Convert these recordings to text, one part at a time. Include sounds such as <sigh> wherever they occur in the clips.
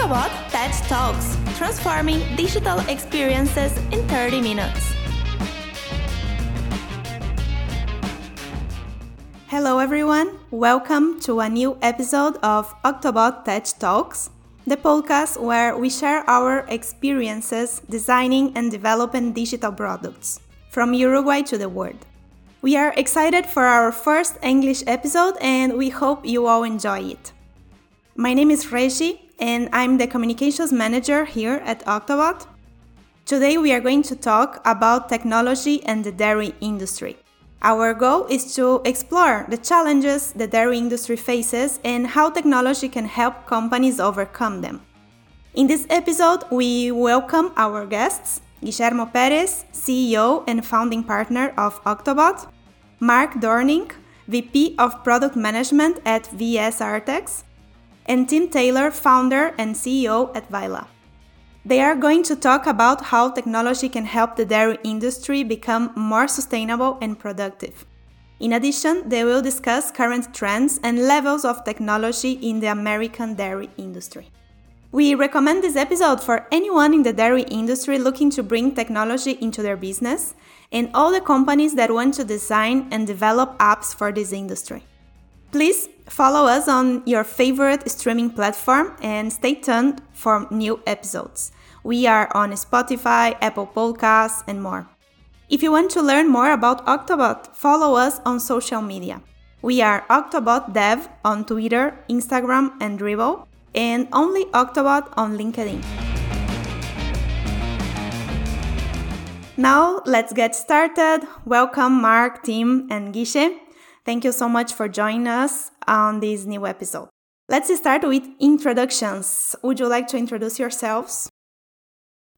Octobot Tech Talks, transforming digital experiences in 30 minutes. Hello, everyone. Welcome to a new episode of Octobot Tech Talks, the podcast where we share our experiences designing and developing digital products from Uruguay to the world. We are excited for our first English episode and we hope you all enjoy it. My name is Regi and I'm the communications manager here at Octobot. Today we are going to talk about technology and the dairy industry. Our goal is to explore the challenges the dairy industry faces and how technology can help companies overcome them. In this episode, we welcome our guests Guillermo Perez, CEO and founding partner of Octobot, Mark Dorning, VP of Product Management at VES Artex, and Tim Taylor, founder and CEO at Vila. They are going to talk about how technology can help the dairy industry become more sustainable and productive. In addition, they will discuss current trends and levels of technology in the American dairy industry. We recommend this episode for anyone in the dairy industry looking to bring technology into their business and all the companies that want to design and develop apps for this industry. Please follow us on your favorite streaming platform and stay tuned for new episodes. We are on Spotify, Apple Podcasts, and more. If you want to learn more about Octobot, follow us on social media. We are Octobot Dev on Twitter, Instagram, and Dribbble and only Octobot on LinkedIn. Now, let's get started. Welcome, Mark, Tim, and Guiche. Thank you so much for joining us on this new episode. Let's start with introductions. Would you like to introduce yourselves?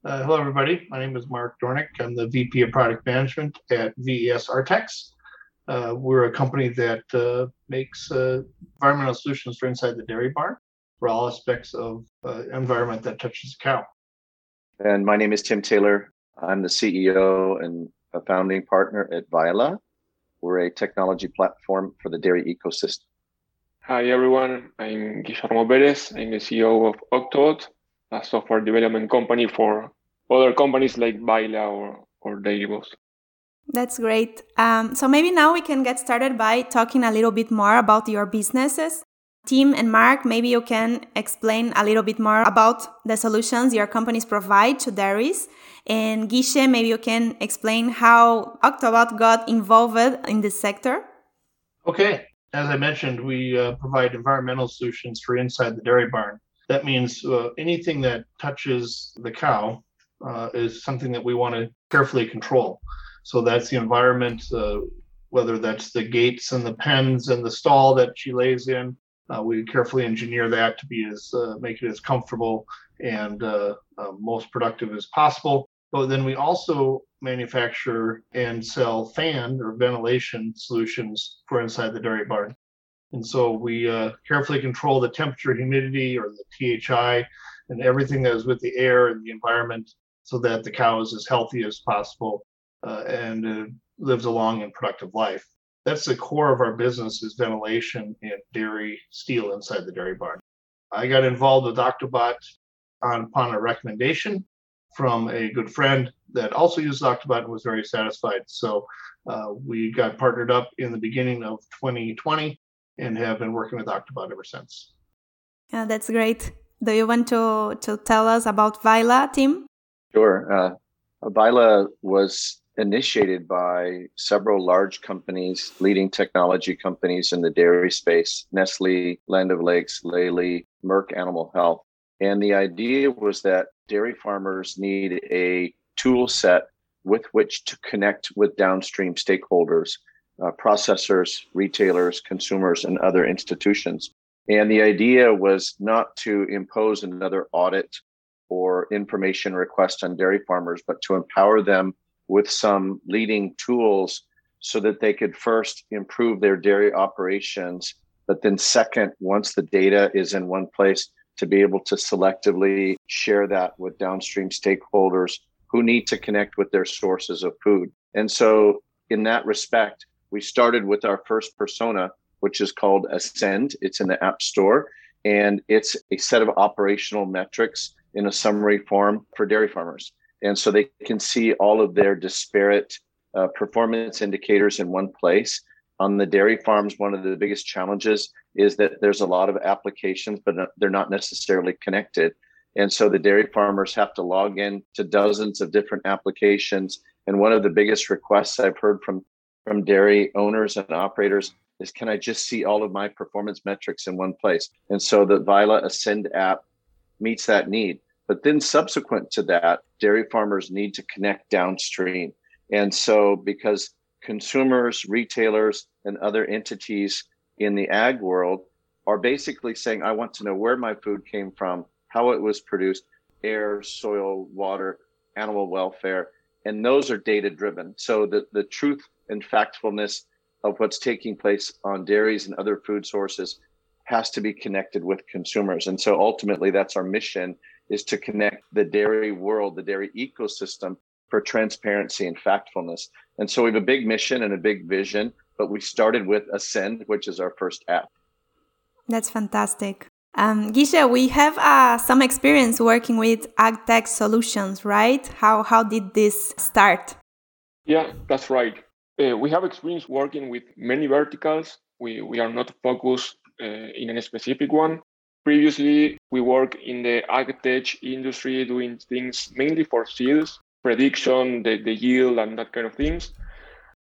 Uh, hello, everybody. My name is Mark Dornick. I'm the VP of Product Management at VES Artex. Uh, we're a company that uh, makes uh, environmental solutions for inside the dairy barn for all aspects of uh, environment that touches a cow. And my name is Tim Taylor. I'm the CEO and a founding partner at Vila. We're a technology platform for the dairy ecosystem. Hi, everyone. I'm Guillermo Perez. I'm the CEO of Octobot, a software development company for other companies like Vila or, or Dairyboss. That's great. Um, so maybe now we can get started by talking a little bit more about your businesses. Tim and Mark, maybe you can explain a little bit more about the solutions your companies provide to dairies. And Guiche, maybe you can explain how Octobot got involved in this sector. Okay. As I mentioned, we uh, provide environmental solutions for inside the dairy barn. That means uh, anything that touches the cow uh, is something that we want to carefully control. So that's the environment, uh, whether that's the gates and the pens and the stall that she lays in, uh, we carefully engineer that to be as uh, make it as comfortable and uh, uh, most productive as possible. But then we also manufacture and sell fan or ventilation solutions for inside the dairy barn. And so we uh, carefully control the temperature, humidity, or the THI, and everything that is with the air and the environment so that the cow is as healthy as possible uh, and lives a long and productive life that's the core of our business is ventilation and dairy steel inside the dairy barn. I got involved with Octobot on, upon a recommendation from a good friend that also used Octobot and was very satisfied. So uh, we got partnered up in the beginning of 2020 and have been working with Octobot ever since. Yeah, that's great. Do you want to, to tell us about Vila, Tim? Sure. Uh, Vila was initiated by several large companies, leading technology companies in the dairy space Nestle, Land O'Lakes, Lely, Merck Animal Health. And the idea was that dairy farmers need a tool set with which to connect with downstream stakeholders, uh, processors, retailers, consumers, and other institutions. And the idea was not to impose another audit or information request on dairy farmers, but to empower them with some leading tools so that they could first improve their dairy operations, but then second, once the data is in one place, to be able to selectively share that with downstream stakeholders who need to connect with their sources of food. And so, in that respect, we started with our first persona, which is called Ascend. It's in the App Store. And it's a set of operational metrics in a summary form for dairy farmers. And so they can see all of their disparate uh, performance indicators in one place. On the dairy farms, one of the biggest challenges is that there's a lot of applications, but they're not necessarily connected. And so the dairy farmers have to log in to dozens of different applications. And one of the biggest requests I've heard from, from dairy owners and operators is can I just see all of my performance metrics in one place? And so the Vila Ascend app meets that need. But then subsequent to that, dairy farmers need to connect downstream. And so because consumers, retailers, and other entities in the ag world are basically saying, I want to know where my food came from, how it was produced, air, soil, water, animal welfare. And those are data driven. So the, the truth and factfulness of what's taking place on dairies and other food sources has to be connected with consumers. And so ultimately that's our mission is to connect the dairy world, the dairy ecosystem for transparency and factfulness. And so we have a big mission and a big vision, but we started with Ascend, which is our first app. That's fantastic. Um, Guiche, we have uh, some experience working with AgTech solutions, right? How, how did this start? Yeah, that's right. Uh, we have experience working with many verticals. We, we are not focused uh, in any specific one. Previously, we worked in the agtech industry doing things mainly for seeds, prediction, the, the yield, and that kind of things.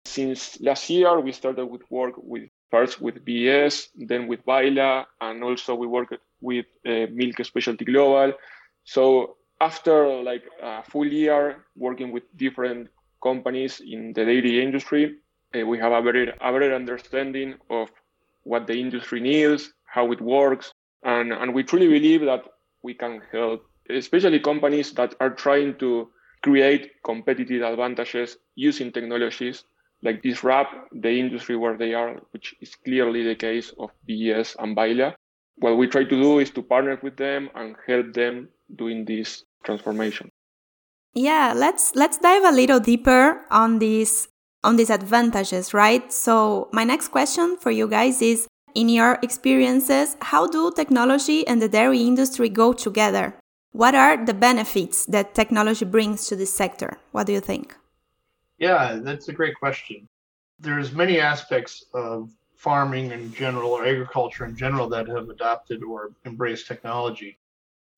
Since last year, we started with work with first with VES, then with Vila, and also we worked with uh, Milk Specialties Global. So after like a full year working with different companies in the dairy industry, uh, we have a better, a better understanding of what the industry needs, how it works, and, and we truly believe that we can help, especially companies that are trying to create competitive advantages using technologies like disrupt the industry where they are, which is clearly the case of VES and Vila. What we try to do is to partner with them and help them doing this transformation. Yeah, let's let's dive a little deeper on these on these advantages, right? So my next question for you guys is in your experiences, how do technology and the dairy industry go together? What are the benefits that technology brings to this sector? What do you think? Yeah, that's a great question. There's many aspects of farming in general or agriculture in general that have adopted or embraced technology.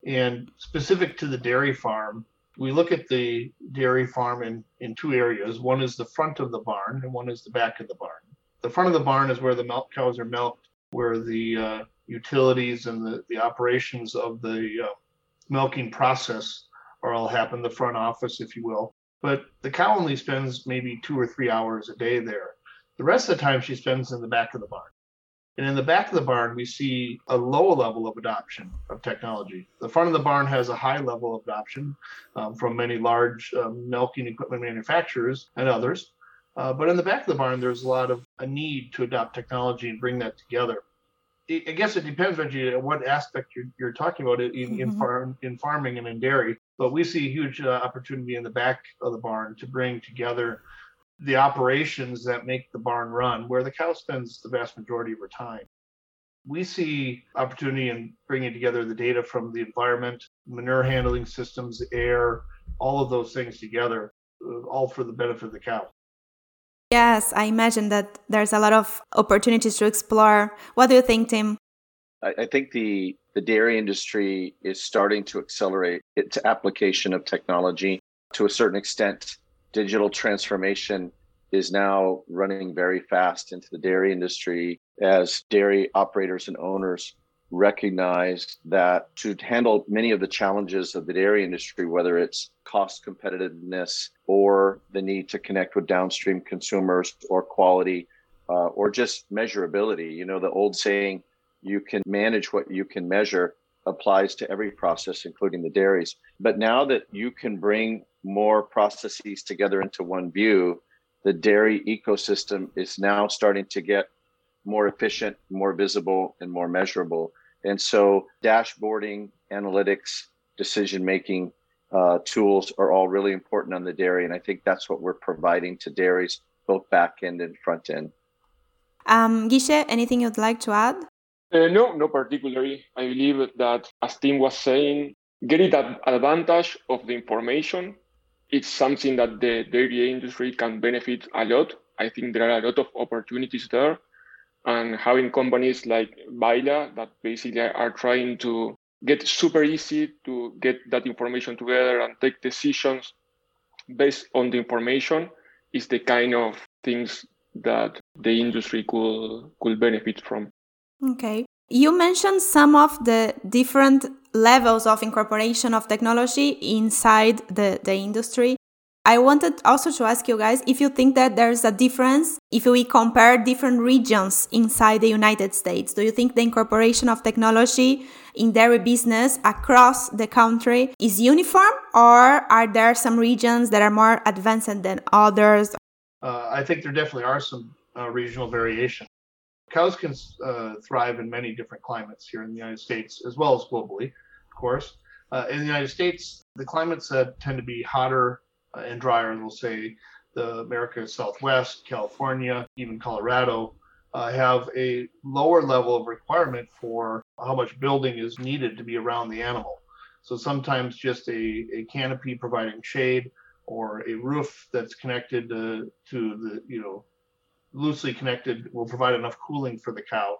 And specific to the dairy farm, we look at the dairy farm in, in two areas. One is the front of the barn and one is the back of the barn. The front of the barn is where the milk cows are milked, where the uh, utilities and the, the operations of the uh, milking process are all happen, the front office, if you will. But the cow only spends maybe two or three hours a day there. The rest of the time she spends in the back of the barn. And in the back of the barn, we see a low level of adoption of technology. The front of the barn has a high level of adoption um, from many large um, milking equipment manufacturers and others. Uh, but in the back of the barn, there's a lot of a need to adopt technology and bring that together. I guess it depends on you, what aspect you're, you're talking about in, mm-hmm. in, farm, in farming and in dairy. But we see a huge uh, opportunity in the back of the barn to bring together the operations that make the barn run, where the cow spends the vast majority of her time. We see opportunity in bringing together the data from the environment, manure handling systems, air, all of those things together, uh, all for the benefit of the cow. Yes, I imagine that there's a lot of opportunities to explore. What do you think, Tim? I, think the the dairy industry is starting to accelerate its application of technology to a certain extent. Digital transformation is now running very fast into the dairy industry as dairy operators and owners recognize that to handle many of the challenges of the dairy industry, whether it's cost competitiveness or the need to connect with downstream consumers or quality uh, or just measurability, you know, the old saying, you can manage what you can measure applies to every process, including the dairies. But now that you can bring more processes together into one view, the dairy ecosystem is now starting to get more efficient, more visible, and more measurable. And so, dashboarding, analytics, decision making uh, tools are all really important on the dairy. And I think that's what we're providing to dairies, both back end and front end. Um, Guiche, anything you'd like to add? Uh, no, no particularly. I believe that, as Tim was saying, getting that advantage of the information, it's something that the dairy industry can benefit a lot. I think there are a lot of opportunities there. And having companies like Vila that basically are trying to get super easy to get that information together and take decisions based on the information is the kind of things that the industry could could benefit from. Okay. You mentioned some of the different levels of incorporation of technology inside the, the industry. I wanted also to ask you guys if you think that there's a difference if we compare different regions inside the United States. Do you think the incorporation of technology in dairy business across the country is uniform, or are there some regions that are more advanced than others? Uh, I think there definitely are some uh, regional variation. Cows can uh, thrive in many different climates here in the United States as well as globally, of course. Uh, in the United States, the climates that tend to be hotter uh, and drier, we'll say the America Southwest, California, even Colorado, uh, have a lower level of requirement for how much building is needed to be around the animal. So sometimes just a, a canopy providing shade or a roof that's connected to, to the, you know, loosely connected will provide enough cooling for the cow.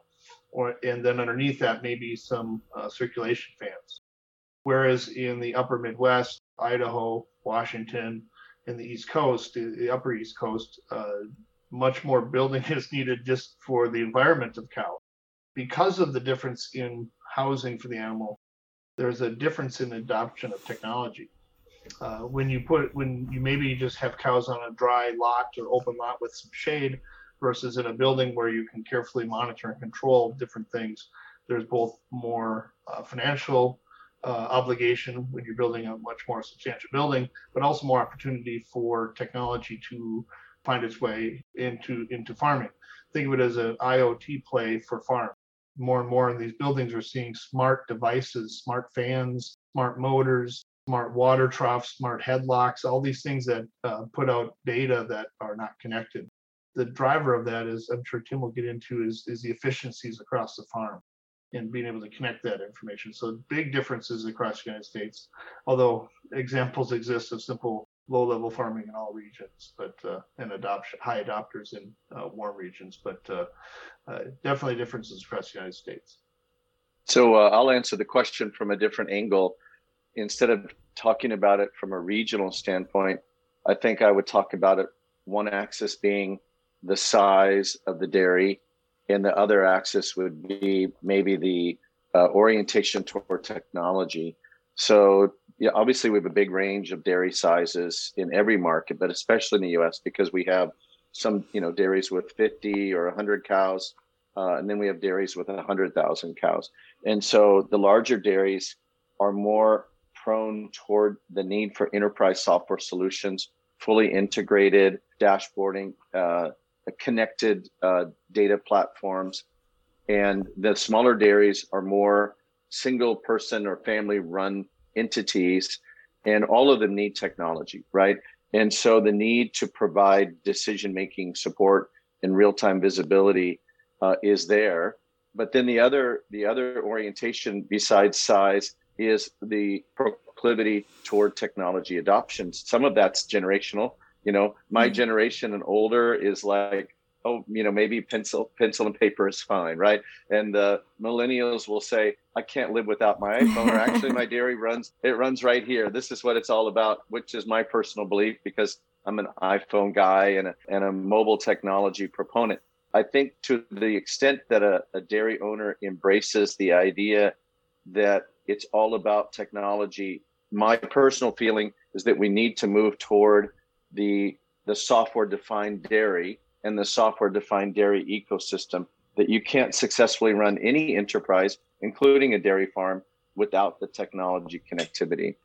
Or, and then underneath that, maybe some uh, circulation fans. Whereas in the upper Midwest, Idaho, Washington, and the East Coast, the upper East Coast, uh, much more building <laughs> is needed just for the environment of cow. Because of the difference in housing for the animal, there's a difference in adoption of technology. Uh, when you put when you maybe just have cows on a dry lot or open lot with some shade versus in a building where you can carefully monitor and control different things there's both more uh, financial uh, obligation when you're building a much more substantial building, but also more opportunity for technology to find its way into into farming. Think of it as an IoT play for farm. More and more in these buildings, we're seeing smart devices, smart fans, smart motors, smart water troughs, smart headlocks, all these things that uh, put out data that are not connected. The driver of that is, I'm sure Tim will get into, is, is the efficiencies across the farm and being able to connect that information. So big differences across the United States, although examples exist of simple low-level farming in all regions, but uh, and adoption high adopters in uh, warm regions, but uh, uh definitely differences across the United States. So uh, I'll answer the question from a different angle. Instead of talking about it from a regional standpoint, I think I would talk about it one axis being the size of the dairy and the other axis would be maybe the uh, orientation toward technology. So, yeah, obviously we have a big range of dairy sizes in every market, but especially in the U.S. because we have some, you know, dairies with 50 or 100 cows, uh, and then we have dairies with 100,000 cows. And so the larger dairies are more prone toward the need for enterprise software solutions, fully integrated dashboarding, uh, connected uh, data platforms. And the smaller dairies are more single person or family run entities, and all of them need technology, right? And so the need to provide decision making support and real time visibility uh, is there. But then the other the other orientation besides size is the proclivity toward technology adoption. Some of that's generational. You know, my mm-hmm. generation and older is like, oh, you know, maybe pencil, pencil and paper is fine, right? And the millennials will say, I can't live without my iPhone, or actually, my <laughs> dairy runs, it runs right here. This is what it's all about, which is my personal belief because I'm an iPhone guy and a, and a mobile technology proponent. I think to the extent that a, a dairy owner embraces the idea that it's all about technology, my personal feeling is that we need to move toward the the software defined dairy and the software defined dairy ecosystem that you can't successfully run any enterprise including a dairy farm without the technology connectivity.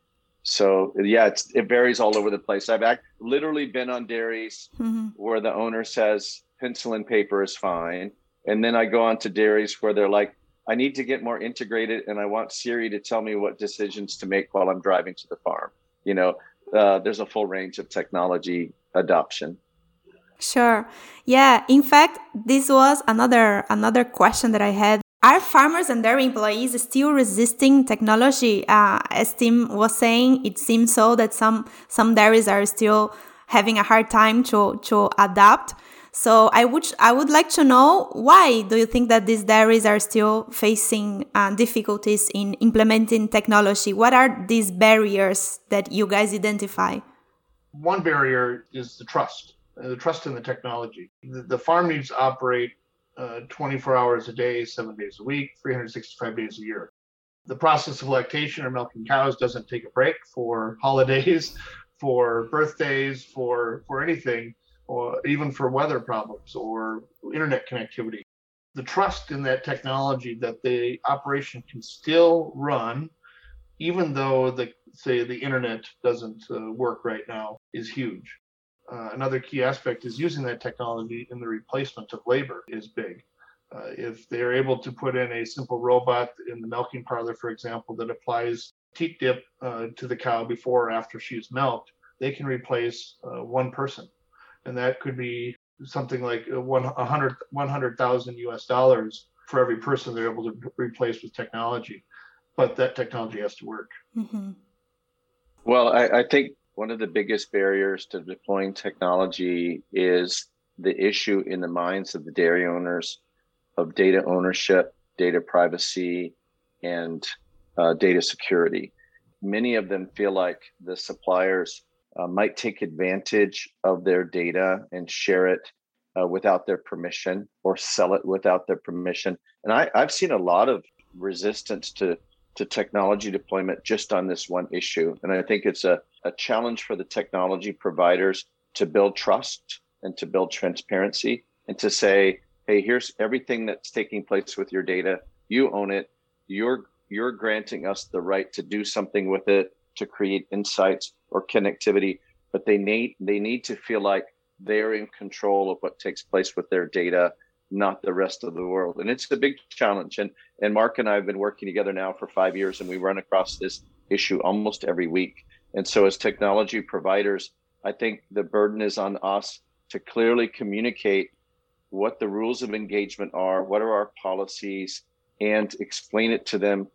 So yeah it varies all over the place. I've act, literally been on dairies mm-hmm. where the owner says pencil and paper is fine. And then i go on to dairies where they're like i need to get more integrated and i want siri to tell me what decisions to make while i'm driving to the farm. You know uh, there's a full range of technology adoption. Sure. Yeah. In fact, this was another another question that I had Are farmers and their employees still resisting technology? Uh, as Tim was saying, it seems so that some some dairies are still having a hard time to to adapt. So I would I would like to know why do you think that these dairies are still facing uh, difficulties in implementing technology? What are these barriers that you guys identify? One barrier is the trust, uh, the trust in the technology. The, the farm needs to operate uh, 24 hours a day, seven days a week, 365 days a year. The process of lactation or milking cows doesn't take a break for holidays, <laughs> for birthdays, for for anything or even for weather problems or internet connectivity. The trust in that technology that the operation can still run, even though the say the internet doesn't uh, work right now, is huge. Uh, another key aspect is using that technology in the replacement of labor is big. Uh, if they're able to put in a simple robot in the milking parlor, for example, that applies teat dip uh, to the cow before or after she's milked, they can replace uh, one person and that could be something like one hundred one hundred thousand US dollars for every person they're able to replace with technology. But that technology has to work. Mm-hmm. Well, I, I think one of the biggest barriers to deploying technology is the issue in the minds of the dairy owners of data ownership, data privacy, and uh, data security. Many of them feel like the suppliers uh, might take advantage of their data and share it uh, without their permission or sell it without their permission. And I, I've seen a lot of resistance to to technology deployment just on this one issue. And I think it's a, a challenge for the technology providers to build trust and to build transparency and to say, hey, here's everything that's taking place with your data. You own it. You're you're granting us the right to do something with it, to create insights or connectivity, but they need they need to feel like they're in control of what takes place with their data, not the rest of the world. And it's a big challenge. And and Mark and I have been working together now for five years, and we run across this issue almost every week. And so, as technology providers, I think the burden is on us to clearly communicate what the rules of engagement are, what are our policies, and explain it to them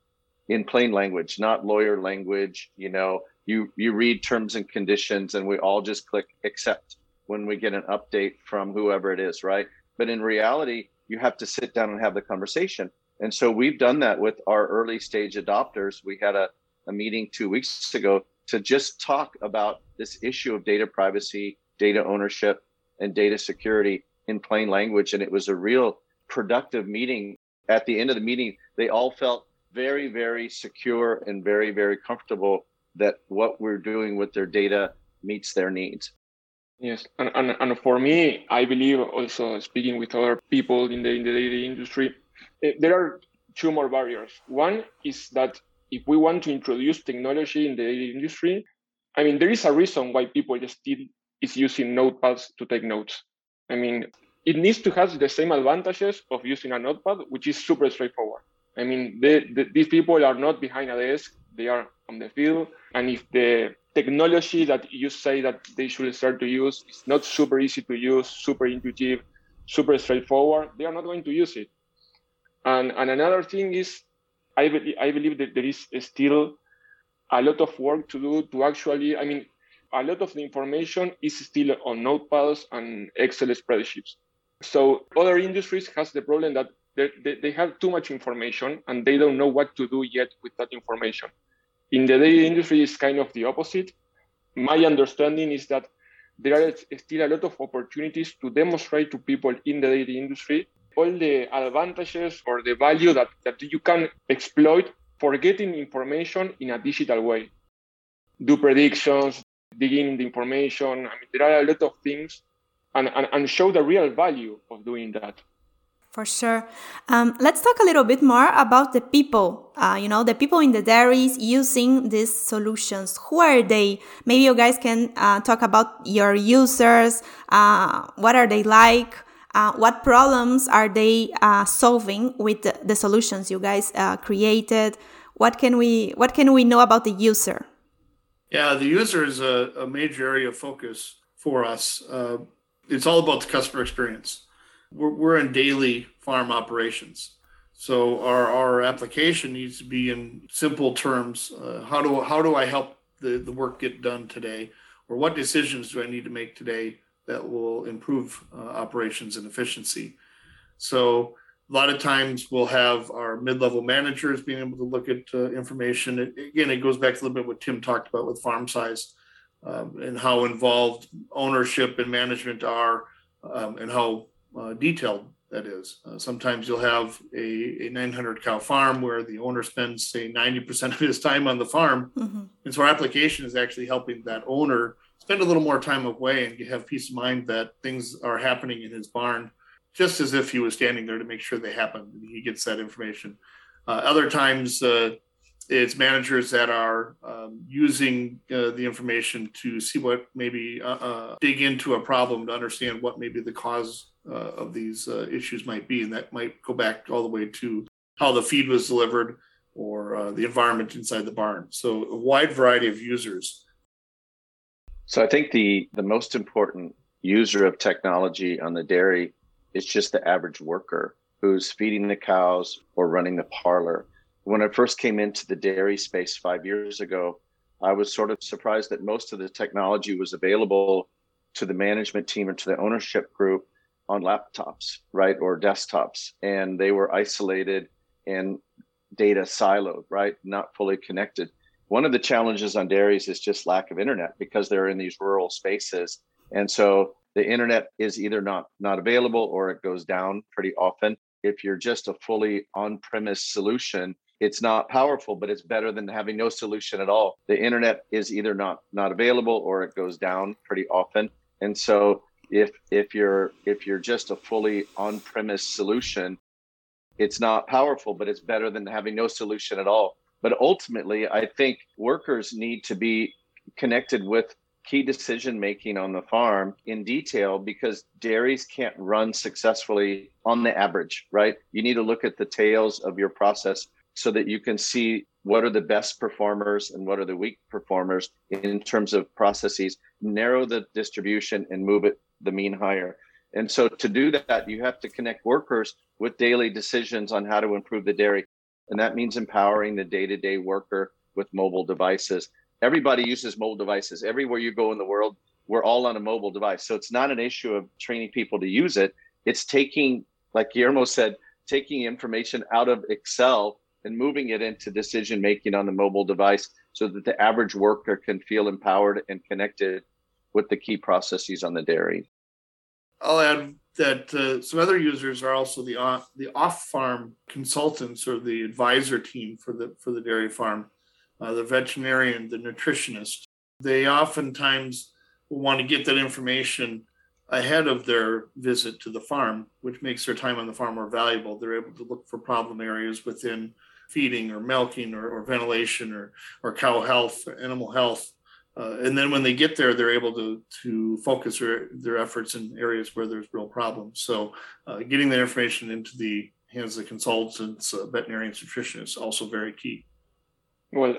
in plain language, not lawyer language, you know, you you read terms and conditions and we all just click accept when we get an update from whoever it is right? But in reality you have to sit down and have the conversation. And so we've done that with our early stage adopters. We had a, a meeting two weeks ago to just talk about this issue of data privacy data ownership and data security in plain language. And it was a real productive meeting. At the end of the meeting they all felt very very secure and very very comfortable that what we're doing with their data meets their needs. Yes, and, and, and for me, I believe also speaking with other people in the in the dairy industry, eh, there are two more barriers. One is that if we want to introduce technology in the dairy industry, I mean, there is a reason why people just still is using notepads to take notes. I mean, it needs to have the same advantages of using a notepad, which is super straightforward. I mean, they, these people are not behind a desk; they are on the field. And if the technology that you say that they should start to use is not super easy to use, super intuitive, super straightforward, they are not going to use it. And, and another thing is, I, be- I believe that there is still a lot of work to do to actually, I mean, a lot of the information is still on notepads and Excel spreadsheets. So other industries has the problem that they, they have too much information and they don't know what to do yet with that information. In the dairy industry, it's kind of the opposite. My understanding is that there are still a lot of opportunities to demonstrate to people in the dairy industry all the advantages or the value that, that you can exploit for getting information in a digital way. Do predictions, digging in the information. I mean, there are a lot of things and, and, and show the real value of doing that. For sure. Um, let's talk a little bit more about the people. Uh, you know, the people in the dairies using these solutions. Who are they? Maybe you guys can uh, talk about your users. Uh, what are they like? Uh, what problems are they uh, solving with the, the, solutions you guys uh, created? What can we What can we know about the user? Yeah, the user is a, a major area of focus for us. it's all about the customer experience we're, we're in daily farm operations. So our, our application needs to be in simple terms. Uh, how do how do I help the, the work get done today, or what decisions do I need to make today that will improve uh, operations and efficiency? So a lot of times we'll have our mid-level managers being able to look at uh, information. It, again, it goes back a little bit what Tim talked about with farm size um, and how involved ownership and management are um, and how uh, detailed that is. Uh, sometimes you'll have a, a 900 cow farm where the owner spends, say, 90% of his time on the farm. Mm-hmm. And so our application is actually helping that owner spend a little more time away and have peace of mind that things are happening in his barn just as if he was standing there to make sure they happen. He gets that information. Uh, other times, uh, it's managers that are um, using uh, the information to see what maybe uh, uh, dig into a problem to understand what maybe the cause uh, of these issues might be, and that might go back all the way to how the feed was delivered or the environment inside the barn. So a wide variety of users. So I think the the most important user of technology on the dairy it's just the average worker who's feeding the cows or running the parlor. When I first came into the dairy space five years ago, I was sort of surprised that most of the technology was available to the management team or to the ownership group on laptops, right, or desktops. And they were isolated and data siloed, right, not fully connected. One of the challenges on dairies is just lack of internet because they're in these rural spaces. And so the internet is either not not available or it goes down pretty often if you're just a fully on-premise solution it's not powerful but it's better than having no solution at all the internet is either not not available or it goes down pretty often and so if if you're if you're just a fully on-premise solution it's not powerful but it's better than having no solution at all but ultimately i think workers need to be connected with key decision making on the farm in detail because dairies can't run successfully on the average, right? You need to look at the tails of your process so that you can see what are the best performers and what are the weak performers in terms of processes, narrow the distribution and move it the mean higher. And so to do that, you have to connect workers with daily decisions on how to improve the dairy. And that means empowering the day to day worker with mobile devices everybody uses mobile devices everywhere you go in the world we're all on a mobile device so it's not an issue of training people to use it it's taking like guillermo said taking information out of excel and moving it into decision making on the mobile device so that the average worker can feel empowered and connected with the key processes on the dairy i'll add that uh, some other users are also the off, the off farm consultants or the advisor team for the for the dairy farm uh, the veterinarian, the nutritionist. They oftentimes want to get that information ahead of their visit to the farm, which makes their time on the farm more valuable. They're able to look for problem areas within feeding or milking or, or ventilation or, or cow health, or animal health. Uh, and then when they get there, they're able to, to focus their, their efforts in areas where there's real problems. So uh, getting that information into the hands of the consultants, uh, veterinarians, nutritionists, is also very key. Well,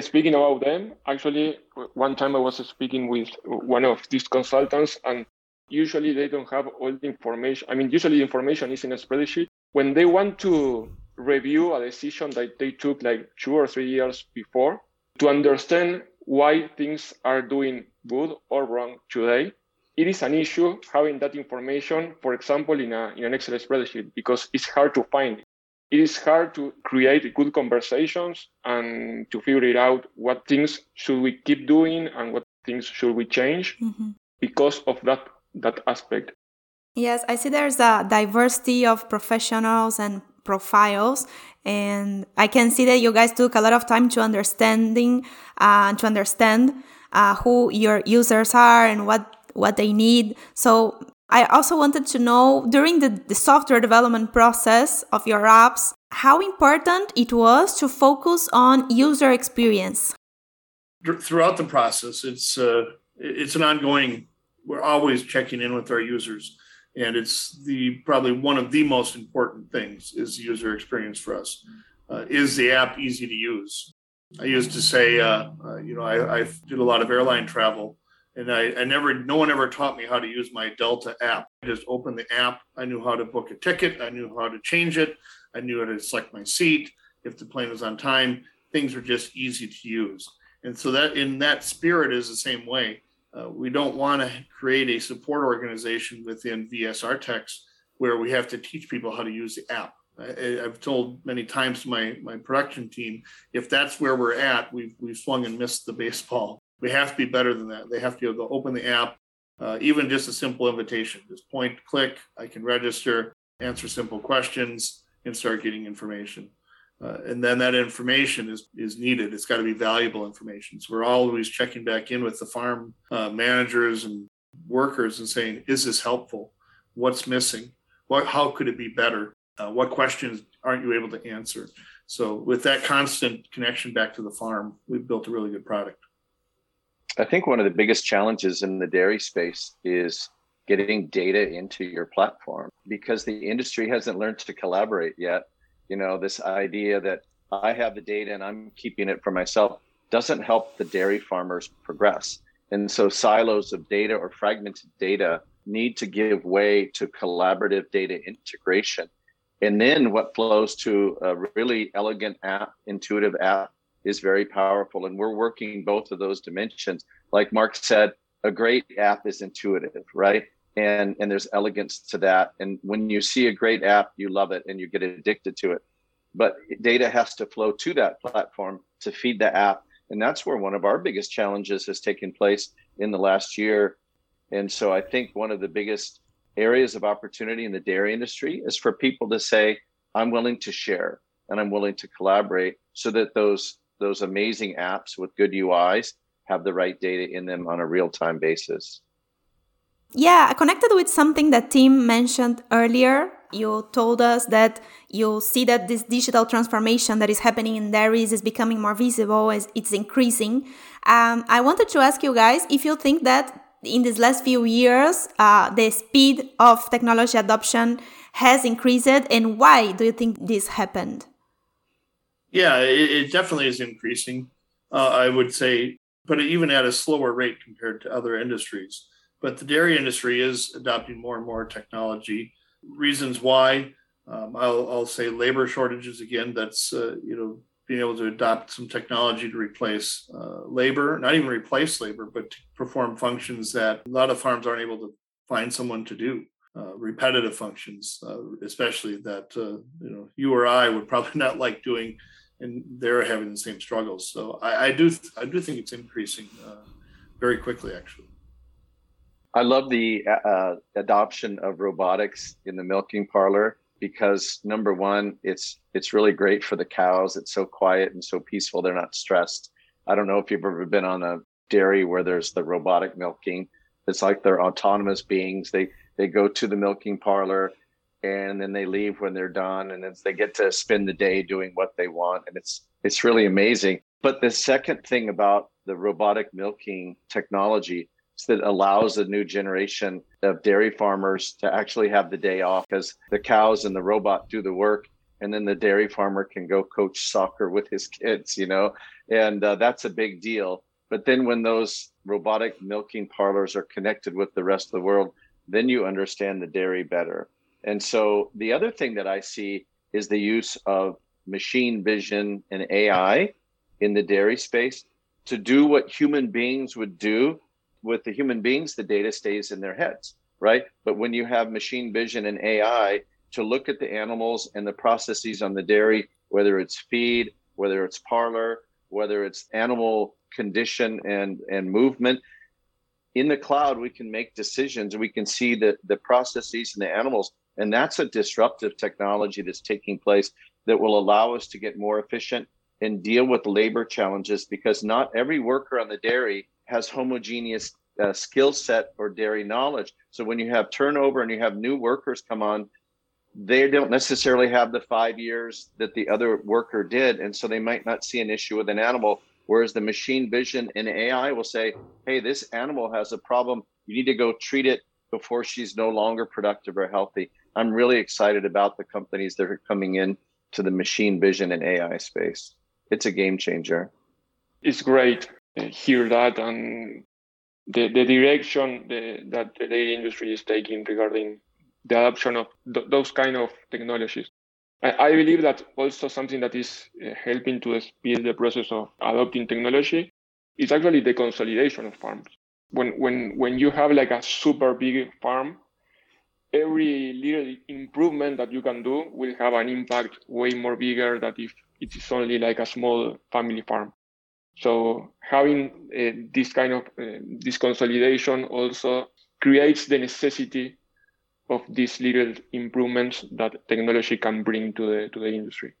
speaking about them, actually, one time I was speaking with one of these consultants, and usually they don't have all the information. I mean, usually the information is in a spreadsheet. When they want to review a decision that they took like two or three years before to understand why things are doing good or wrong today, it is an issue having that information, for example, in, a, in an Excel spreadsheet, because it's hard to find it. Is hard to create good conversations and to figure it out what things should we keep doing and what things should we change mm-hmm. because of that that aspect. Yes i see there's a diversity of professionals and profiles and i can see that you guys took a lot of time to understanding uh, to understand uh, who your users are and what what they need so I also wanted to know during the, the software development process of your apps, how important it was to focus on user experience. Throughout the process, it's uh, it's an ongoing. We're always checking in with our users, and it's the probably one of the most important things is user experience for us. Uh, is the app easy to use? I used to say, uh, uh you know, I, I did a lot of airline travel and I, I never no one ever taught me how to use my delta app i just opened the app i knew how to book a ticket i knew how to change it I knew how to select my seat. If the plane was on time, things were just easy to use. And so that in that spirit is the same way. Uh, we don't want to create a support organization within VES Artex where we have to teach people how to use the app. I, have told many times to my my production team, if that's where we're at, we've we've swung and missed the <laughs> baseball. We have to be better than that. They have to be able to open the app, uh, even just a simple invitation, just point, click, I can register, answer simple questions, and start getting information. Uh, and then that information is is needed. It's got to be valuable information. So we're always checking back in with the farm uh, managers and workers and saying, "Is this helpful? What's missing? What? How could it be better? Uh, what questions aren't you able to answer?" So with that constant connection back to the farm, we've built a really good product. I think one of the biggest challenges in the dairy space is getting data into your platform because the industry hasn't learned to collaborate yet you know this idea that i have the data and i'm keeping it for myself doesn't help the dairy farmers progress. And so silos of data or fragmented data need to give way to collaborative data integration. And then what flows to a really elegant app intuitive app is very powerful. And we're working both of those dimensions. Like mark said a great app is intuitive right and and there's elegance to that. And when you see a great app you love it and you get addicted to it. But data has to flow to that platform to feed the app. And that's where one of our biggest challenges has taken place in the last year. And so i think one of the biggest areas of opportunity in the dairy industry is for people to say i'm willing to share and i'm willing to collaborate so that those those amazing apps with good uis have the right data in them on a real-time basis yeah, I connected with something that Tim mentioned earlier. You told us that you see that this digital transformation that is happening in dairies is becoming more visible as it's increasing. Um, I wanted to ask you guys if you think that in these last few years, uh, the speed of technology adoption has increased, and why do you think this happened? Yeah, it, it definitely is increasing. Uh, I would say, but even at a slower rate compared to other industries. But the dairy industry is adopting more and more technology. Reasons why, um, I'll, I'll, say labor shortages again. That's uh, you know being able to adopt some technology to replace uh, labor, not even replace labor, but to perform functions that a lot of farms aren't able to find someone to do. Uh, repetitive functions, uh, especially that uh, you know you or I would <laughs> probably not like doing, and they're having the same struggles. So I, I do I do think it's increasing uh, very quickly, actually. I love the uh, adoption of robotics in the milking parlor because number one, it's it's really great for the cows. It's so quiet and so peaceful; they're not stressed. I don't know if you've ever been on a dairy where there's the robotic milking. It's like they're autonomous beings. They they go to the milking parlor and then they leave when they're done and then they get to spend the day doing what they want and it's it's really amazing but the second thing about the robotic milking technology that allows a new generation of dairy farmers to actually have the day off because the cows and the robot do the work and then the dairy farmer can go coach soccer with his kids you know? And uh, that's a big deal. But then when those robotic milking parlors are connected with the rest of the world then you understand the dairy better. And so the other thing that i see is the use of machine vision and ai in the dairy space to do what human beings would do with the human beings, the data stays in their heads, right? But when you have machine vision and AI to look at the animals and the processes on the dairy, whether it's feed, whether it's parlor, whether it's animal condition and, and movement, in the cloud, we can make decisions. We can see the, the processes and the animals. And that's a disruptive technology that's taking place that will allow us to get more efficient and deal with labor challenges because not every worker on the dairy has homogeneous uh, skill set or dairy knowledge. So when you have turnover and you have new workers come on, they don't necessarily have the five years that the other worker did. And so they might not see an issue with an animal. Whereas the machine vision and AI will say, hey, this animal has a problem. You need to go treat it before she's no longer productive or healthy. I'm really excited about the companies that are coming in to the machine vision and AI space. It's a game changer. It's great hear that and the, the direction the, that the dairy industry is taking regarding the adoption of th- those kind of technologies. I, I believe that also something that is uh, helping to speed the process of adopting technology is actually the consolidation of farms. When when when you have like a super big farm, every little improvement that you can do will have an impact way more bigger than if it is only like a small family farm. So having uh, this kind of uh, this consolidation also creates the necessity of these little improvements that technology can bring to the to the industry.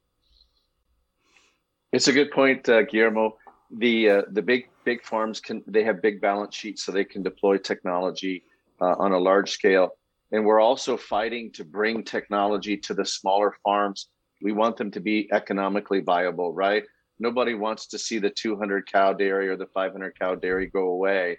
It's a good point, uh, Guillermo. The uh, the big big farms can they have big balance sheets, so they can deploy technology uh, on a large scale. And we're also fighting to bring technology to the smaller farms. We want them to be economically viable, right? Nobody wants to see the 200 cow dairy or the 500 cow dairy go away.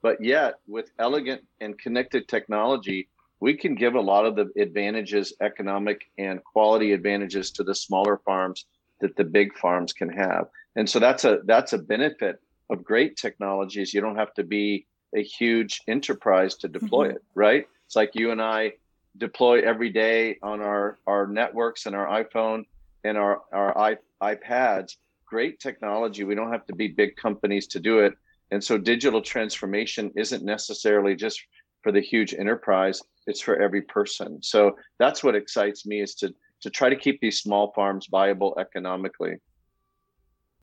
But yet, with elegant and connected technology, we can give a lot of the advantages, economic and quality advantages to the smaller farms that the big farms can have. And so that's a that's a benefit of great technologies. You don't have to be a huge enterprise to deploy mm-hmm. it, right? It's like you and I deploy every day on our our networks and our iPhone and our our iPads. Great technology. We don't have to be big companies to do it. And so digital transformation isn't necessarily just for the huge enterprise, it's for every person. So that's what excites me is to to try to keep these small farms viable economically.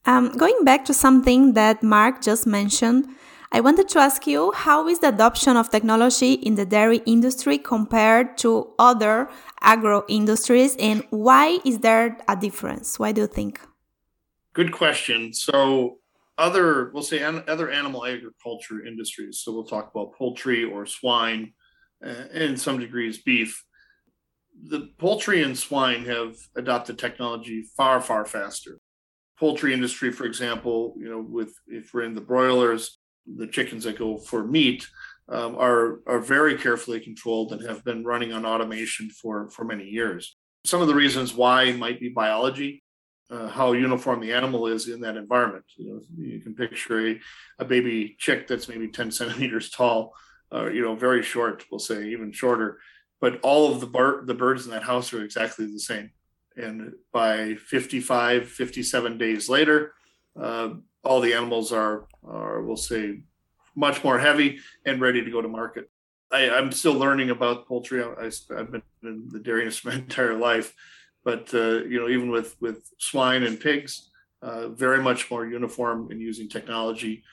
Um, going back to something that Mark just mentioned, I wanted to ask you how is the adoption of technology in the dairy industry compared to other agro industries and why is there a difference? Why do you think? Good question. So other we'll say other animal agriculture industries. So we'll talk about poultry or swine uh, and in some degrees beef. The poultry and swine have adopted technology far far faster. Poultry industry for example you know with if we're in the broilers the chickens that go for meat um, are are very carefully controlled and have been running on automation for for many years. Some of the reasons why might be biology uh, how uniform the animal is in that environment. You know, you can picture a, a baby chick that's maybe 10 <laughs> centimeters tall, or, you know, very short, we'll say even shorter, but all of the, bar- the birds in that house are exactly the same. And by 55, 57 days later, uh, all the animals are, are, we'll say, much more heavy and ready to go to market. I, am still learning about poultry. I, have been in the dairy industry <laughs> my entire life, but uh, you know, even with with swine and pigs, uh, very much more uniform in using technology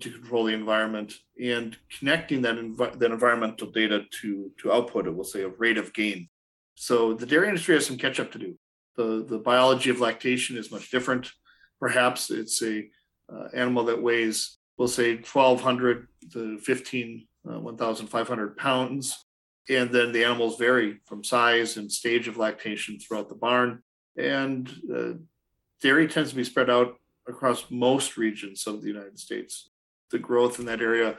to control the environment and connecting that env- that environmental data to to output. It will say a rate of gain. So the dairy industry has some catch up to do. The the biology of lactation is much different. Perhaps it's a uh, animal that weighs, we'll say, 1,200 to 15, uh, 1,500 pounds and then the animals vary from size and stage of lactation throughout the barn. And uh, dairy tends to be spread out across most regions of the United States. The growth in that area,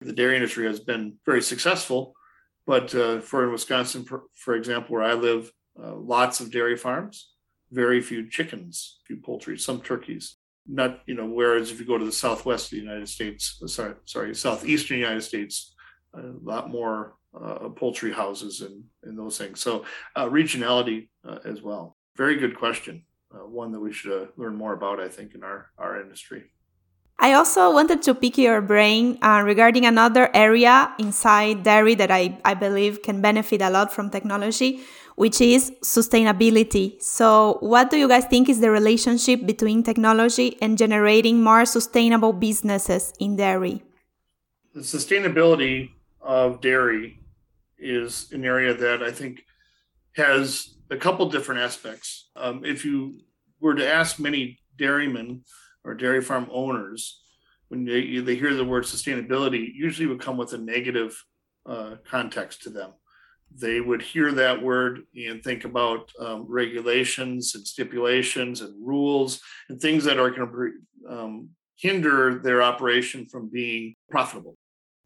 the dairy industry has been very successful. But uh, for in Wisconsin, for, for, example, where I live, uh, lots of dairy farms, very few chickens, few poultry, some turkeys. Not, you know, whereas if you go to the southwest of the United States, sorry, sorry, southeastern United States, a lot more uh, poultry houses and, and those things. So uh, regionality uh, as well. Very good question. Uh, one that we should uh, learn more about, I think, in our, our industry. I also wanted to pick your brain uh, regarding another area inside dairy that I, I believe can benefit a lot from technology, which is sustainability. So, what do you guys think is the relationship between technology and generating more sustainable businesses in dairy? The sustainability of dairy is an area that I think has a couple different aspects. Um, if you were to ask many dairymen or dairy farm owners, when they, they hear the word sustainability, usually would come with a negative uh, context to them. They would hear that word and think about um, regulations and stipulations and rules and things that are going to um, hinder their operation from being profitable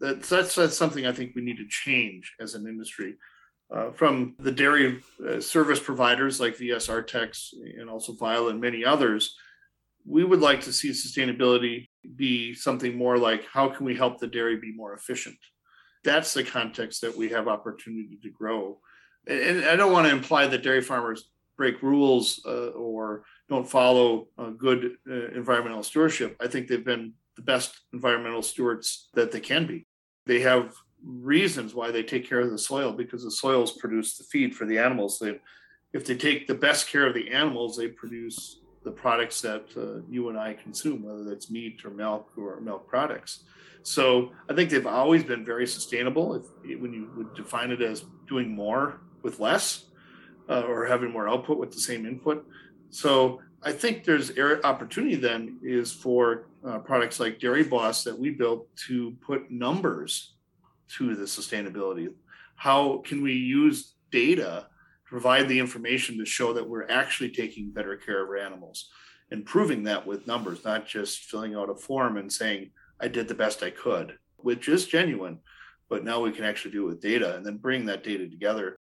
that's, that's, that's something I think we need to change as an industry. Uh, from the dairy uh, service providers like VES Artex and also Vila and many others, we would like to see sustainability be something more like how can we help the dairy be more efficient? That's the context that we have opportunity to grow. And I don't want to imply that dairy farmers break rules uh, or don't follow good uh, environmental stewardship, I think they've been the best environmental stewards that they can be. They have reasons why they take care of the soil because the soils produce the feed for the animals. They, if they take the best care of the animals, they produce the products that uh, you and I consume, whether that's meat or milk or milk products. So I think they've always been very sustainable. If when you would define it as doing more with less, uh, or having more output with the same input. So I think there's opportunity then is for uh, products like Dairy Boss that we built to put numbers to the sustainability. How can we use data to provide the information to show that we're actually taking better care of our animals and proving that with numbers, not just filling out a form and saying, I did the best I could, which is genuine. But now we can actually do it with data and then bring that data together.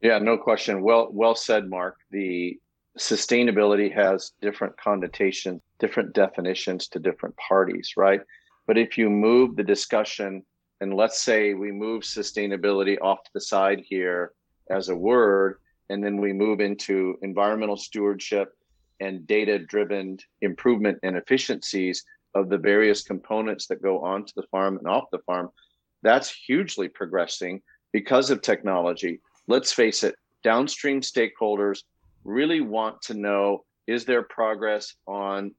Yeah, no question. Well, well said, Mark. The sustainability has different connotations, different definitions to different parties, right? But if you move the discussion, and let's say we move sustainability off to the side here as a word, and then we move into environmental stewardship and data driven improvement and efficiencies of the various components that go onto the farm and off the farm, that's hugely progressing because of technology. Let's face it, downstream stakeholders really want to know is there progress on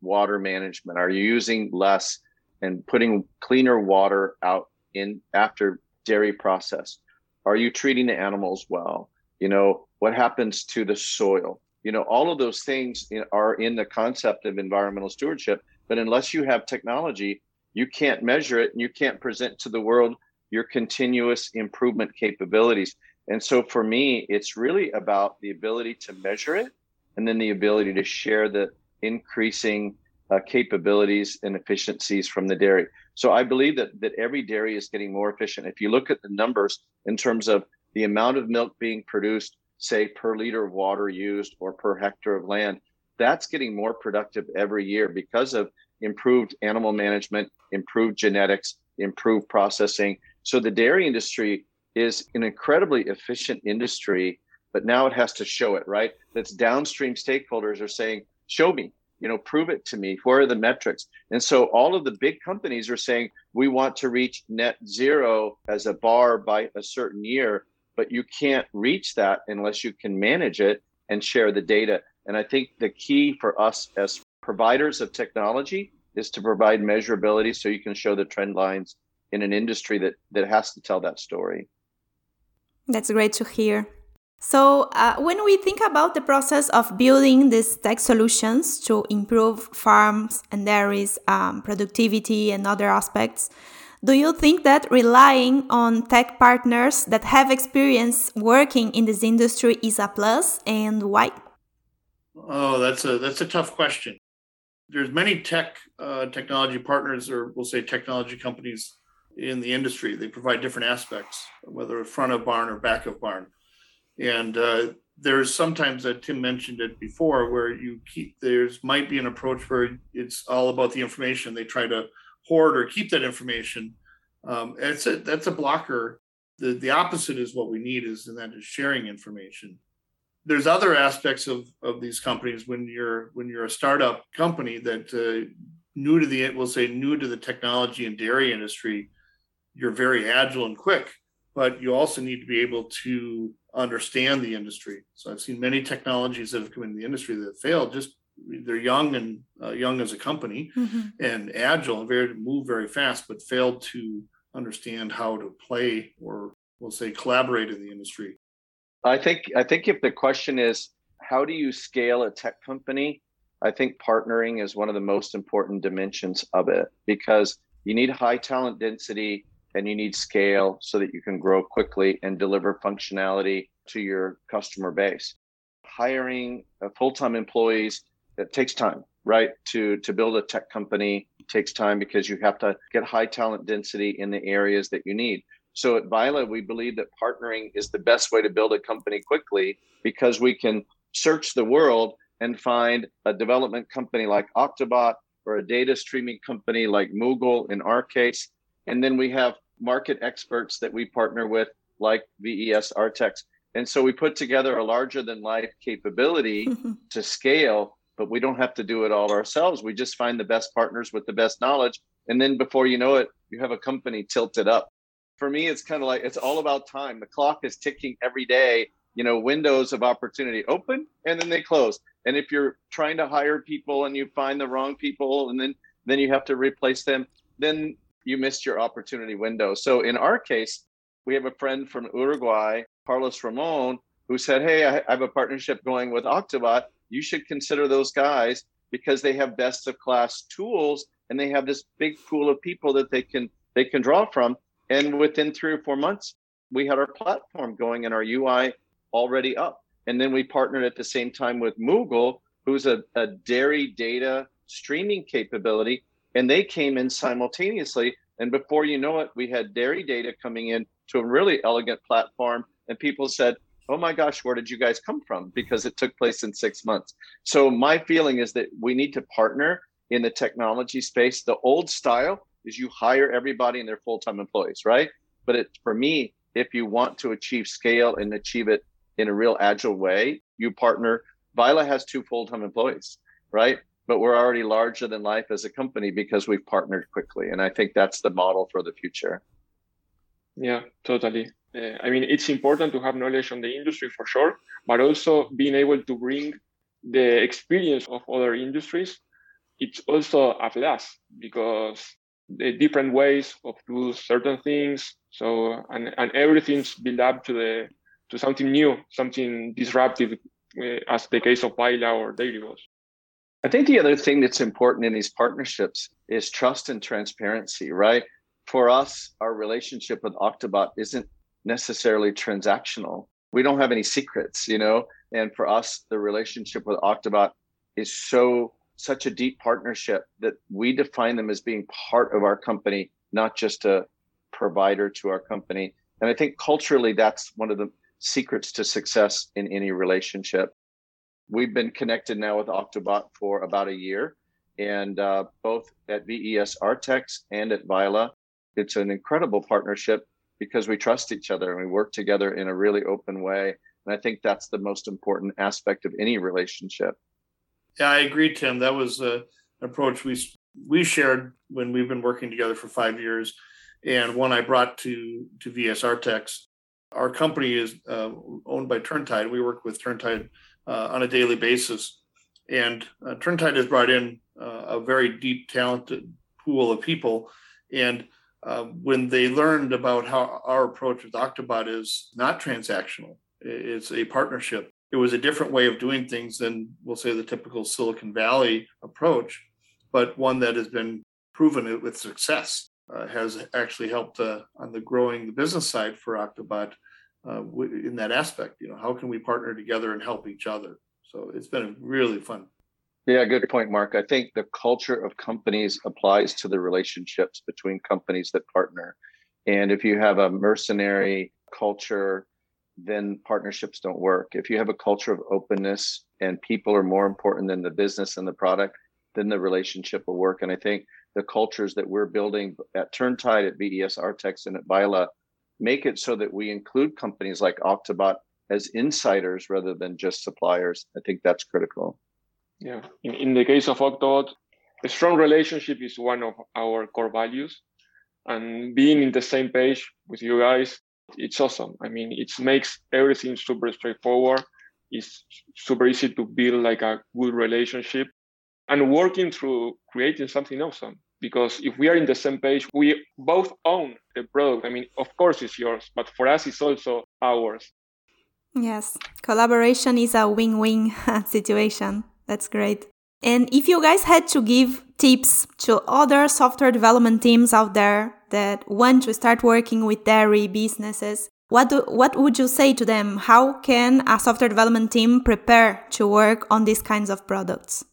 water management? Are you using less and putting cleaner water out in after dairy process? Are you treating the animals well? You know, what happens to the soil? You know, all of those things are in the concept of environmental stewardship. But unless you have technology, you can't measure it and you can't present to the world your continuous improvement capabilities. And so for me, it's really about the ability to measure it and then the ability to share the increasing uh, capabilities and efficiencies from the dairy. So I believe that that every dairy is getting more efficient. If you look at the numbers in terms of the amount of milk being produced, say per liter of water used or per hectare of land, that's getting more productive every year because of improved animal management, improved genetics, improved processing. So the dairy industry is an incredibly efficient industry, but now it has to show it, right? That's downstream stakeholders are saying, show me, you know, prove it to me. Where are the metrics? And so all of the big companies are saying, we want to reach net zero as a bar by a certain year, but you can't reach that unless you can manage it and share the data. And I think the key for us as providers of technology is to provide measurability so you can show the trend lines in an industry that that has to tell that story. That's great to hear. So, uh, when we think about the process of building these tech solutions to improve farms and dairies' um, productivity and other aspects, do you think that relying on tech partners that have experience working in this industry is a plus, and why? Oh, that's a that's a tough question. There's many tech uh, technology partners, or we'll say technology companies in the industry. They provide different aspects, whether front of barn or back of barn. And uh, there's sometimes that Tim mentioned it before, where you keep there's might be an approach where it's all about the information. They try to hoard or keep that information. Um, it's a that's a blocker. The the opposite is what we need is and that is sharing information. There's other aspects of of these companies when you're when you're a startup company that uh, new to the we'll say new to the technology and dairy industry you're very agile and quick, but you also need to be able to understand the industry. So I've seen many technologies that have come into the industry that failed just they're young and uh, young as a company mm-hmm. and agile and very move very fast, but failed to understand how to play or we'll say collaborate in the industry. I think I think if the question is how do you scale a tech company, I think partnering is one of the most important dimensions of it because you need high talent density and you need scale so that you can grow quickly and deliver functionality to your customer base. Hiring uh, full-time employees it takes time, right? To to build a tech company takes time because you have to get high talent density in the areas that you need. So at Vila, we believe that partnering is the best way to build a company quickly because we can search the world and find a development company like Octobot or a data streaming company like Moogle in our case. And then we have market experts that we partner with, like VES Artex. And so we put together a larger than life capability <laughs> to scale, but we don't have to do it all ourselves. We just find the best partners with the best knowledge. And then before you know it, you have a company tilted up. For me, it's kind of like it's all about time. The clock is ticking every day. You know, windows of opportunity open and then they close. And if you're trying to hire people and you find the wrong people and then then you have to replace them, then you missed your opportunity window. So in our case, we have a friend from Uruguay, Carlos Ramon, who said, Hey, I have a partnership going with Octobot. You should consider those guys because they have best of class tools and they have this big pool of people that they can they can draw from. And within three or four months, we had our platform going and our UI already up. And then we partnered at the same time with Moogle, who's a, a dairy data streaming capability. And they came in simultaneously. And before you know it, we had dairy data coming in to a really elegant platform. And people said, Oh my gosh, where did you guys come from? Because it took place in six months. So my feeling is that we need to partner in the technology space. The old style is you hire everybody and they're full-time employees, right? But it for me, if you want to achieve scale and achieve it in a real agile way, you partner. Vila has two full-time employees, right? But we're already larger than life as a company because we've partnered quickly. And I think that's the model for the future. Yeah, totally. Uh, I mean, it's important to have knowledge on the industry for sure, but also being able to bring the experience of other industries. It's also a plus because the different ways of do certain things. So and and everything's built up to the to something new, something disruptive, uh, as the case of Vila or Dairy Boss. I think the other thing that's important in these partnerships is trust and transparency, right? For us, our relationship with Octobot isn't necessarily transactional. We don't have any secrets, you know. And for us, the relationship with Octobot is so such a deep partnership that we define them as being part of our company, not just a provider to our company. And I think culturally, that's one of the secrets to success in any relationship. We've been connected now with Octobot for about a year, and uh, both at VES Artex and at Vila, it's an incredible partnership because we trust each other and we work together in a really open way. And I think that's the most important aspect of any relationship. Yeah, I agree, Tim. That was uh, an approach we we shared when we've been working together for five years, and one I brought to to VES Artex. Our company is uh, owned by Turntide. We work with Turntide uh, on a daily basis, and uh, Turntide has brought in uh, a very deep, talented pool of people, and uh, when they learned about how our approach with Octobot is not transactional, it's a partnership. It was a different way of doing things than, we'll say, the typical Silicon Valley approach, but one that has been proven with success. Uh, has actually helped uh, on the growing the business side for Octobot uh, in that aspect. You know, how can we partner together and help each other? So it's been really fun yeah, good point, Mark. I think the culture of companies applies to the relationships between companies that partner. And if you have a mercenary culture, then partnerships don't work. If you have a culture of openness and people are more important than the business and the product, then the relationship will work. And I think the cultures that we're building at Turntide, at VES Artex, and at Vila make it so that we include companies like Octobot as insiders rather than just suppliers. I think that's critical. Yeah. In, in the case of Octobot, a strong relationship is one of our core values. And being in the same page with you guys, it's awesome. I mean, it makes everything super straightforward. It's super easy to build like a good relationship and working through creating something awesome. Because if we are in the same page, we both own the product. I mean, of course it's yours, but for us, it's also ours. Yes, collaboration is a win win <laughs> situation. That's great. And if you guys had to give tips to other software development teams out there that want to start working with dairy businesses, what do, what would you say to them? How can a software development team prepare to work on these kinds of products?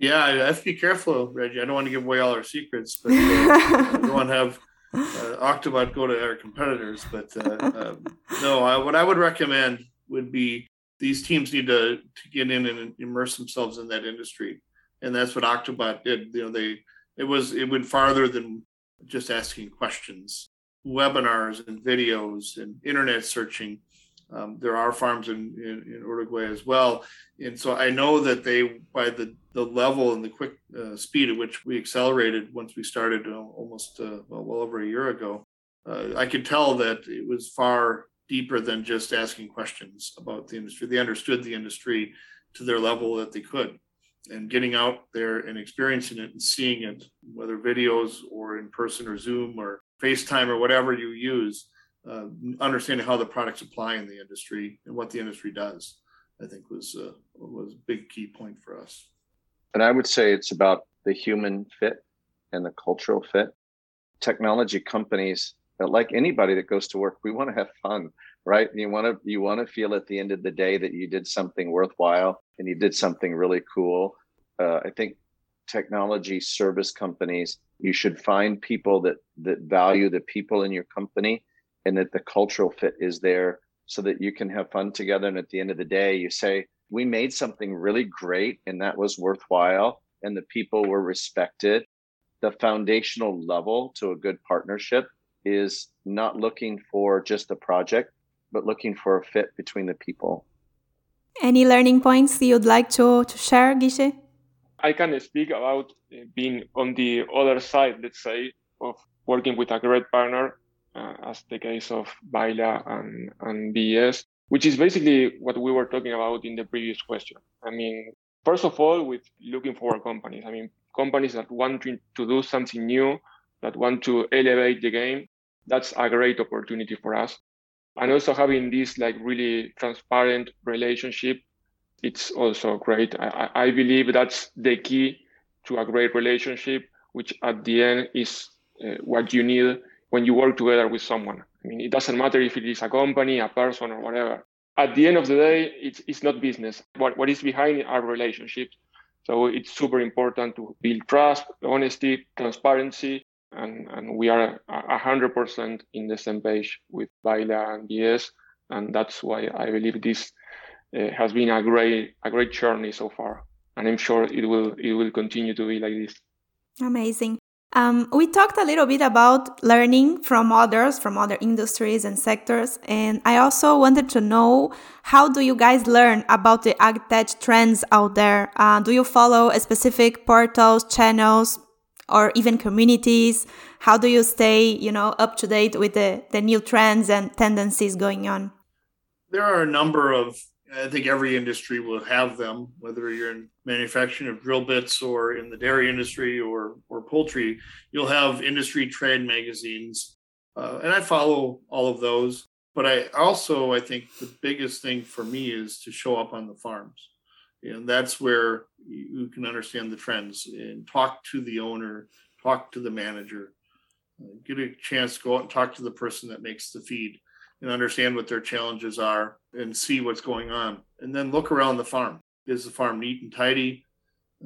Yeah, I have to be careful, Reggie. I don't want to give away all our secrets, but uh, I don't want to have uh, Octobot go to our competitors. But uh, um, no, I, what I would recommend would be these teams need to, to get in and immerse themselves in that industry. And that's what Octobot did. You know, they it was it went farther than just asking questions. Webinars and videos and internet searching. Um, there are farms in, in, in, Uruguay as well. And so I know that they, by the, the level and the quick uh, speed at which we accelerated once we started uh, almost uh, well, well, over a year ago, uh, I could tell that it was far deeper than just asking questions about the industry. They understood the industry to their level that they could. And getting out there and experiencing it and seeing it, whether videos or in person or Zoom or FaceTime or whatever you use, uh, understanding how the products apply in the industry and what the industry does, I think was uh, was a big key point for us. And I would say it's about the human fit and the cultural fit. Technology companies, like anybody that goes to work, we want to have fun, right? You want to you want to feel at the end of the day that you did something worthwhile and you did something really cool. Uh, I think technology service companies, you should find people that that value the people in your company and that the cultural fit is there so that you can have fun together. And at the end of the day, you say, we made something really great and that was worthwhile and the people were respected. The foundational level to a good partnership is not looking for just a project, but looking for a fit between the people. Any learning points you'd like to, to share, Guille? I can speak about uh, being on the other side, let's say, of working with a great partner uh, as the case of Vila and, and VES, which is basically what we were talking about in the previous question. I mean, first of all, with looking for companies, I mean, companies that want to, to do something new, that want to elevate the game, that's a great opportunity for us. And also having this like really transparent relationship, it's also great. I, I believe that's the key to a great relationship, which at the end is uh, what you need when you work together with someone. I mean, it doesn't matter if it is a company, a person, or whatever. At the end of the day, it's, it's not business. What, what is behind our relationships. So it's super important to build trust, honesty, transparency, and, and we are 100% in the same page with Vila and VES. And that's why I believe this uh, has been a great, a great journey so far. And I'm sure it will, it will continue to be like this. Amazing. Um, we talked a little bit about learning from others, from other industries and sectors. And I also wanted to know how do you guys learn about the agtech trends out there? Uh, do you follow specific portals, channels, or even communities? How do you stay, you know, up to date with the, the new trends and tendencies going on? There are a number of I think every industry will have them, whether you're in manufacturing of drill bits or in the dairy industry or or poultry. You'll have industry trade magazines, uh, and I follow all of those. But I also I think the biggest thing for me is to show up on the farms, and that's where you can understand the trends and talk to the owner, talk to the manager, uh, get a chance to go out and talk to the person that makes the feed and understand what their challenges are and see what's going on. And then look around the farm. Is the farm neat and tidy?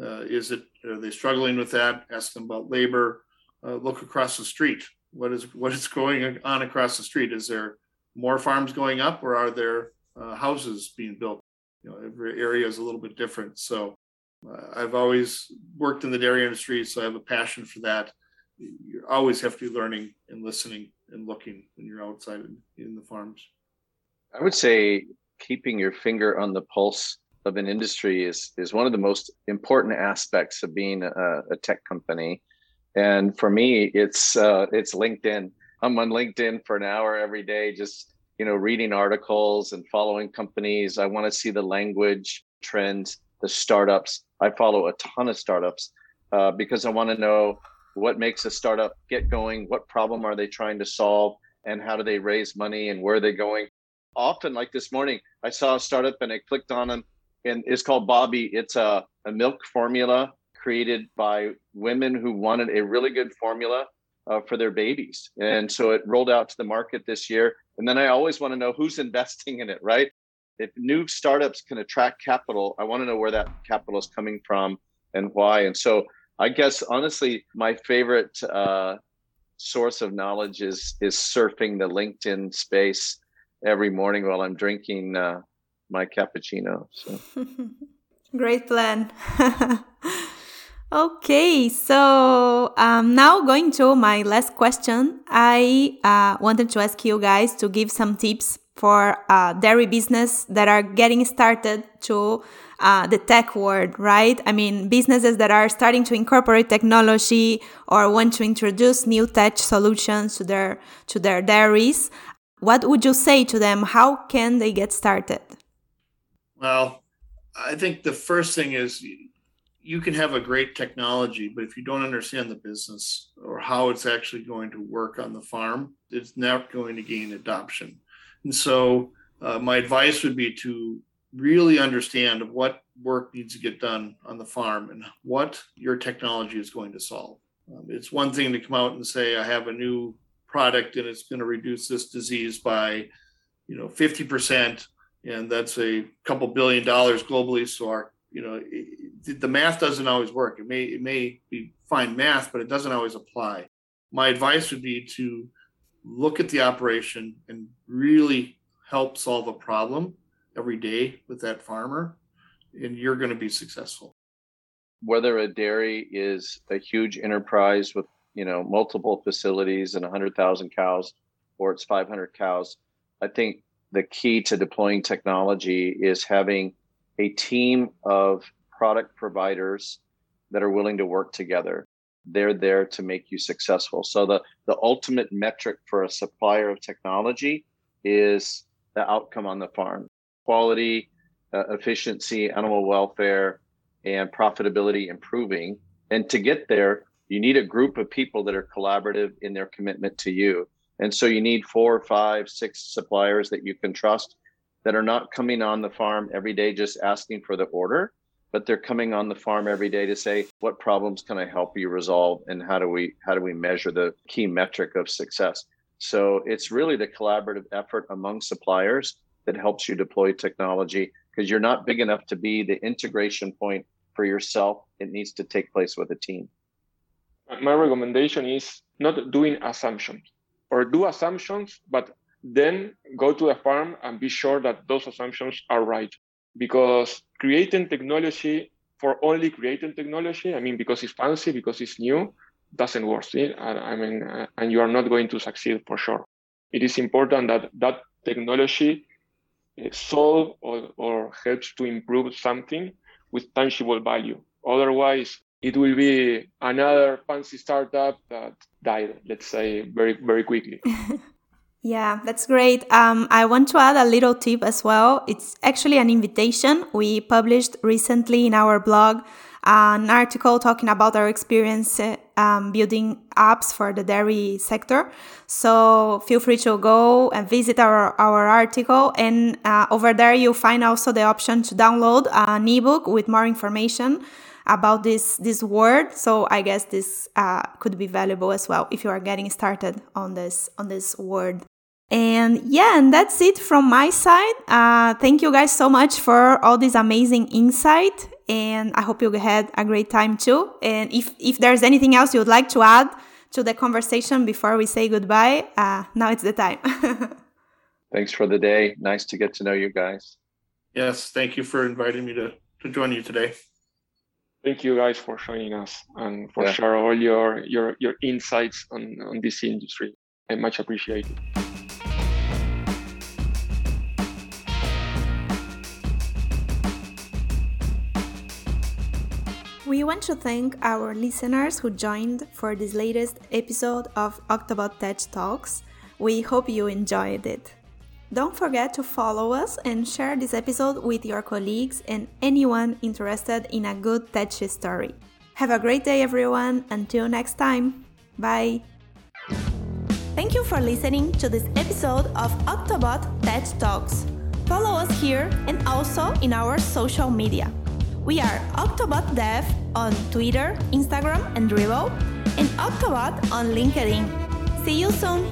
Uh, is it are they struggling with that? Ask them about labor. Uh, look across the street. What is what is going on across the street? Is there more farms going up, or are there uh, houses being built? You know, every area is a little bit different. So, uh, I've always worked in the dairy industry, so I have a passion for that. You always have to be learning and listening and looking when you're outside in, the farms? I would say keeping your finger on the pulse of an industry is is one of the most important aspects of being a, a tech company. And for me, it's uh, it's LinkedIn. I'm on LinkedIn for an hour every day, just you know, reading articles and following companies. I want to see the language trends, the startups. I follow a ton of startups uh, because I want to know what makes a startup get going what problem are they trying to solve and how do they raise money and where are they going? Often like this morning i saw a startup and i clicked on them and it's called Bobbie. it's a, a milk formula created by women who wanted a really good formula uh, for their babies. And so it rolled out to the market this year. And then i always want to know who's <laughs> investing in it right? If new startups can attract capital i want to know where that capital is coming from and why. And so I guess honestly, my favorite uh, source of knowledge is is surfing the LinkedIn space every morning while I'm drinking uh, my cappuccino. So. <laughs> Great plan. <laughs> okay, so um, now going to my last question, I uh, wanted to ask you guys to give some tips for uh, dairy business that are getting started to uh, the tech world, right? I mean, businesses that are starting to incorporate technology or want to introduce new tech solutions to their to their dairies. What would you say to them? How can they get started? Well, I think the first thing is you can have a great technology, but if you don't understand the business or how it's actually going to work on the farm, it's not going to gain adoption. And so, uh, my advice would be to really understand what work needs to get done on the farm and what your technology is going to solve. Um, it's one thing to come out and say, I have a new product and it's going to reduce this disease by, you know, 50%. And that's a couple billion dollars globally. So our you know it, the math doesn't always work it may it may be fine math but it doesn't always apply my advice would be to look at the operation and really help solve a problem every day with that farmer and you're going to be successful whether a dairy is a huge enterprise with you know multiple facilities and 100,000 cows or it's 500 cows i think the key to deploying technology is having a team of product providers that are willing to work together. They're there to make you successful. So the, the ultimate metric for a supplier of technology is the outcome on the farm. Quality, uh, efficiency, animal welfare, and profitability improving. And to get there, you need a group of people that are collaborative in their commitment to you. And so you need four, five, six suppliers that you can trust that are not coming on the farm every day just asking for the order, but they're coming on the farm every day to say, what problems can I help you resolve and how do we how do we measure the key metric of success? So it's really the collaborative effort among suppliers that helps you deploy technology because you're not big enough to be the integration point for yourself. It needs to take place with a team. My recommendation is not doing assumptions or do assumptions, but then go to the farm and be sure that those assumptions are right. Because creating technology for only creating technology, I mean, because it's fancy, because it's new, doesn't work. See? I mean, uh, and you are not going to succeed for sure. It is important that that technology solve or, or helps to improve something with tangible value. Otherwise, it will be another fancy startup that died, let's say, very, very quickly. <laughs> Yeah, that's great. Um, I want to add a little tip as well. It's actually an invitation we published recently in our blog, an article talking about our experience uh, um, building apps for the dairy sector. So feel free to go and visit our, our article. And uh, over there, you'll find also the option to download an ebook with more information about this this word so i guess this uh, could be valuable as well if you are getting started on this on this word and yeah, and that's it from my side. Uh, thank you guys so much for all this amazing insight. And I hope you had a great time too. And if, if there's anything else you would like to add to the conversation before we say goodbye, uh, now it's the time. <laughs> Thanks for the day. Nice to get to know you guys. Yes, thank you for inviting me to, to join you today. Thank you guys for joining us and for yeah. sharing all your, your, your insights on, on this industry. I much appreciate it. We want to thank our listeners who joined for this latest episode of Octobot Tech Talks. We hope you enjoyed it. Don't forget to follow us and share this episode with your colleagues and anyone interested in a good tech story. Have a great day, everyone. Until next time. Bye. Thank you for listening to this episode of Octobot Tech Talks. Follow us here and also in our social media. We are Octobot Dev on Twitter, Instagram, and Dribbble, and Octobot on LinkedIn. See you soon!